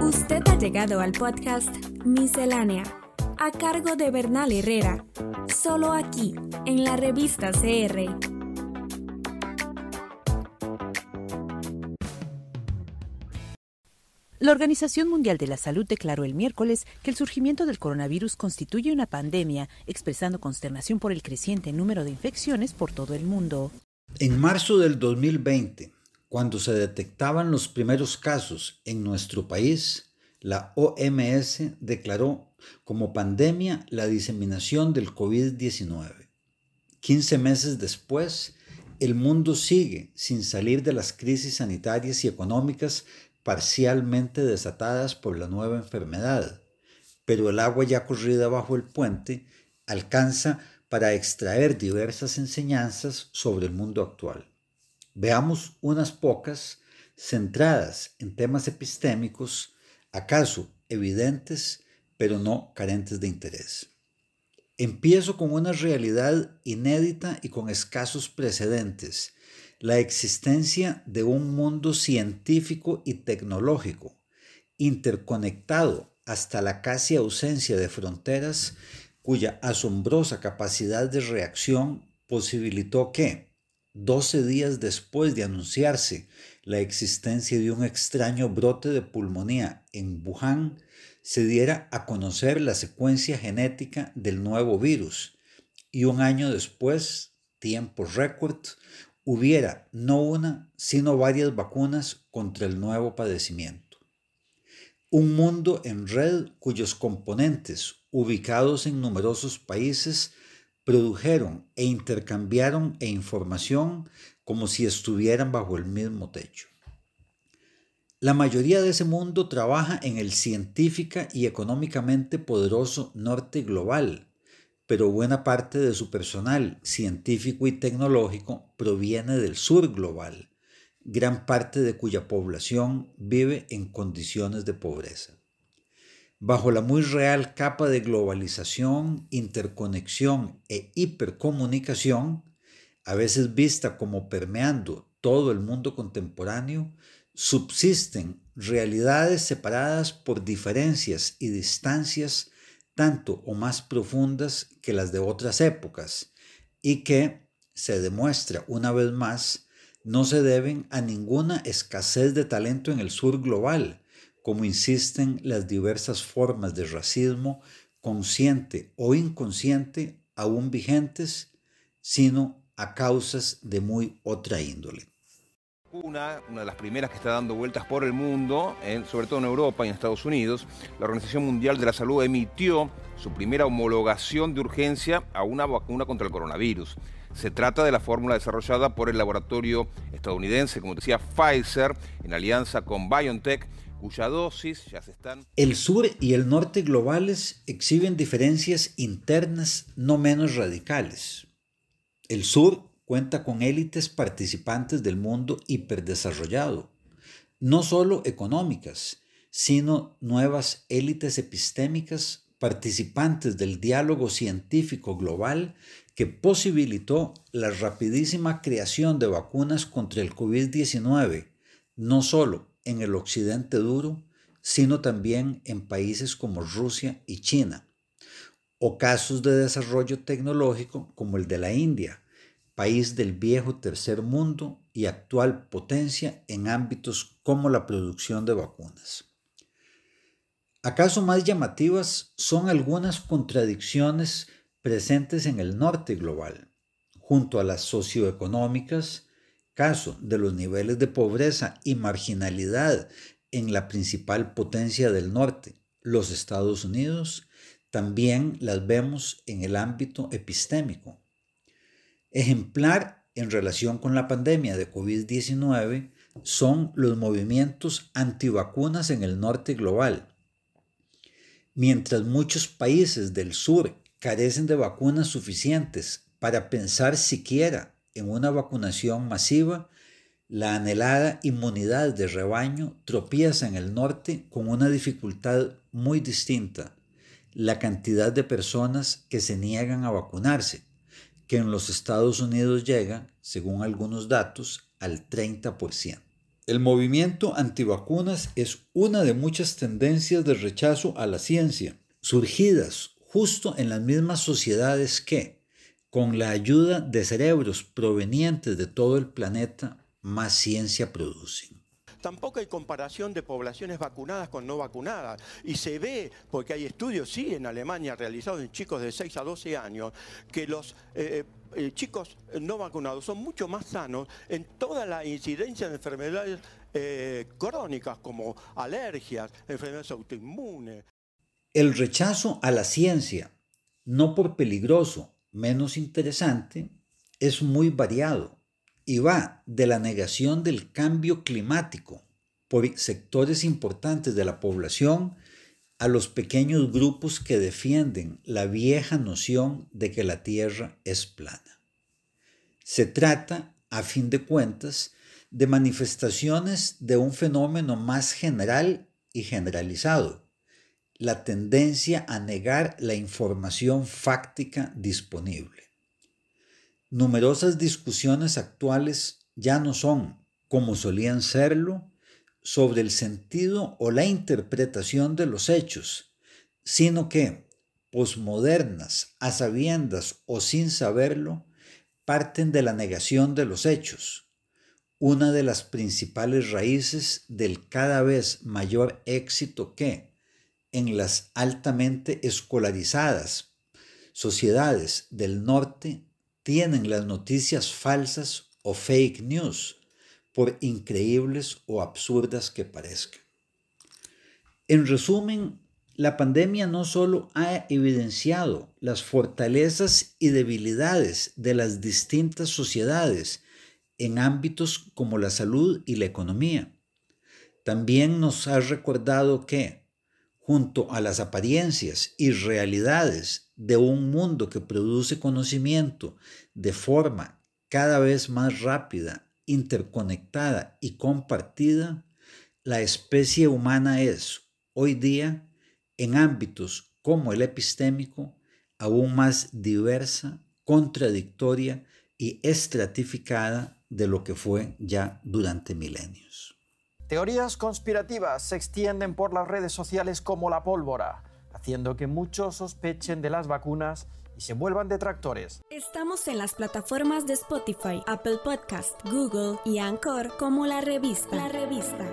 Usted ha llegado al podcast Miscelánea, a cargo de Bernal Herrera, solo aquí, en la revista CR. La Organización Mundial de la Salud declaró el miércoles que el surgimiento del coronavirus constituye una pandemia, expresando consternación por el creciente número de infecciones por todo el mundo. En marzo del 2020, cuando se detectaban los primeros casos en nuestro país, la OMS declaró como pandemia la diseminación del COVID-19. 15 meses después, el mundo sigue sin salir de las crisis sanitarias y económicas parcialmente desatadas por la nueva enfermedad, pero el agua ya corrida bajo el puente alcanza para extraer diversas enseñanzas sobre el mundo actual. Veamos unas pocas centradas en temas epistémicos, acaso evidentes, pero no carentes de interés. Empiezo con una realidad inédita y con escasos precedentes, la existencia de un mundo científico y tecnológico, interconectado hasta la casi ausencia de fronteras, cuya asombrosa capacidad de reacción posibilitó que, 12 días después de anunciarse la existencia de un extraño brote de pulmonía en Wuhan, se diera a conocer la secuencia genética del nuevo virus y un año después, tiempo récord, hubiera no una, sino varias vacunas contra el nuevo padecimiento. Un mundo en red cuyos componentes, ubicados en numerosos países, produjeron e intercambiaron e información como si estuvieran bajo el mismo techo. La mayoría de ese mundo trabaja en el científica y económicamente poderoso norte global, pero buena parte de su personal científico y tecnológico proviene del sur global, gran parte de cuya población vive en condiciones de pobreza. Bajo la muy real capa de globalización, interconexión e hipercomunicación, a veces vista como permeando todo el mundo contemporáneo, subsisten realidades separadas por diferencias y distancias tanto o más profundas que las de otras épocas y que, se demuestra una vez más, no se deben a ninguna escasez de talento en el sur global, como insisten las diversas formas de racismo consciente o inconsciente aún vigentes, sino a causas de muy otra índole. Una, de las primeras que está dando vueltas por el mundo, sobre todo en Europa y en Estados Unidos, la Organización Mundial de la Salud emitió su primera homologación de urgencia a una vacuna contra el coronavirus. Se trata de la fórmula desarrollada por el laboratorio estadounidense, como decía, Pfizer, en alianza con BioNTech, cuya dosis ya se están... El sur y el norte globales exhiben diferencias internas no menos radicales. El sur cuenta con élites participantes del mundo hiperdesarrollado, no solo económicas, sino nuevas élites epistémicas participantes del diálogo científico global que posibilitó la rapidísima creación de vacunas contra el COVID-19, no solo en el occidente duro, sino también en países como Rusia y China, o casos de desarrollo tecnológico como el de la India, país del viejo tercer mundo y actual potencia en ámbitos como la producción de vacunas. ¿Acaso más llamativas son algunas contradicciones presentes en el norte global, junto a las socioeconómicas, caso de los niveles de pobreza y marginalidad en la principal potencia del norte, los Estados Unidos, también las vemos en el ámbito epistémico. Ejemplar en relación con la pandemia de COVID-19 son los movimientos antivacunas en el norte global. Mientras muchos países del sur carecen de vacunas suficientes para pensar siquiera en una vacunación masiva, la anhelada inmunidad de rebaño tropieza en el norte con una dificultad muy distinta, la cantidad de personas que se niegan a vacunarse que en los Estados Unidos llega, según algunos datos, al 30%. El movimiento antivacunas es una de muchas tendencias de rechazo a la ciencia, surgidas justo en las mismas sociedades que, con la ayuda de cerebros provenientes de todo el planeta, más ciencia producen. Tampoco hay comparación de poblaciones vacunadas con no vacunadas. Y se ve, porque hay estudios, sí, en Alemania realizados en chicos de 6 a 12 años, que los eh, eh, chicos no vacunados son mucho más sanos en toda la incidencia de enfermedades eh, crónicas como alergias, enfermedades autoinmunes. El rechazo a la ciencia, no por peligroso, menos interesante, es muy variado y va de la negación del cambio climático por sectores importantes de la población a los pequeños grupos que defienden la vieja noción de que la Tierra es plana. Se trata, a fin de cuentas, de manifestaciones de un fenómeno más general y generalizado, la tendencia a negar la información fáctica disponible. Numerosas discusiones actuales ya no son, como solían serlo, sobre el sentido o la interpretación de los hechos, sino que, posmodernas, a sabiendas o sin saberlo, parten de la negación de los hechos, una de las principales raíces del cada vez mayor éxito que, en las altamente escolarizadas sociedades del norte, tienen las noticias falsas o fake news, por increíbles o absurdas que parezcan. En resumen, la pandemia no solo ha evidenciado las fortalezas y debilidades de las distintas sociedades en ámbitos como la salud y la economía, también nos ha recordado que, junto a las apariencias y realidades de un mundo que produce conocimiento de forma cada vez más rápida interconectada y compartida, la especie humana es hoy día, en ámbitos como el epistémico, aún más diversa, contradictoria y estratificada de lo que fue ya durante milenios. Teorías conspirativas se extienden por las redes sociales como la pólvora, haciendo que muchos sospechen de las vacunas y se vuelvan detractores. Estamos en las plataformas de Spotify, Apple Podcast, Google y Anchor como la revista. La revista.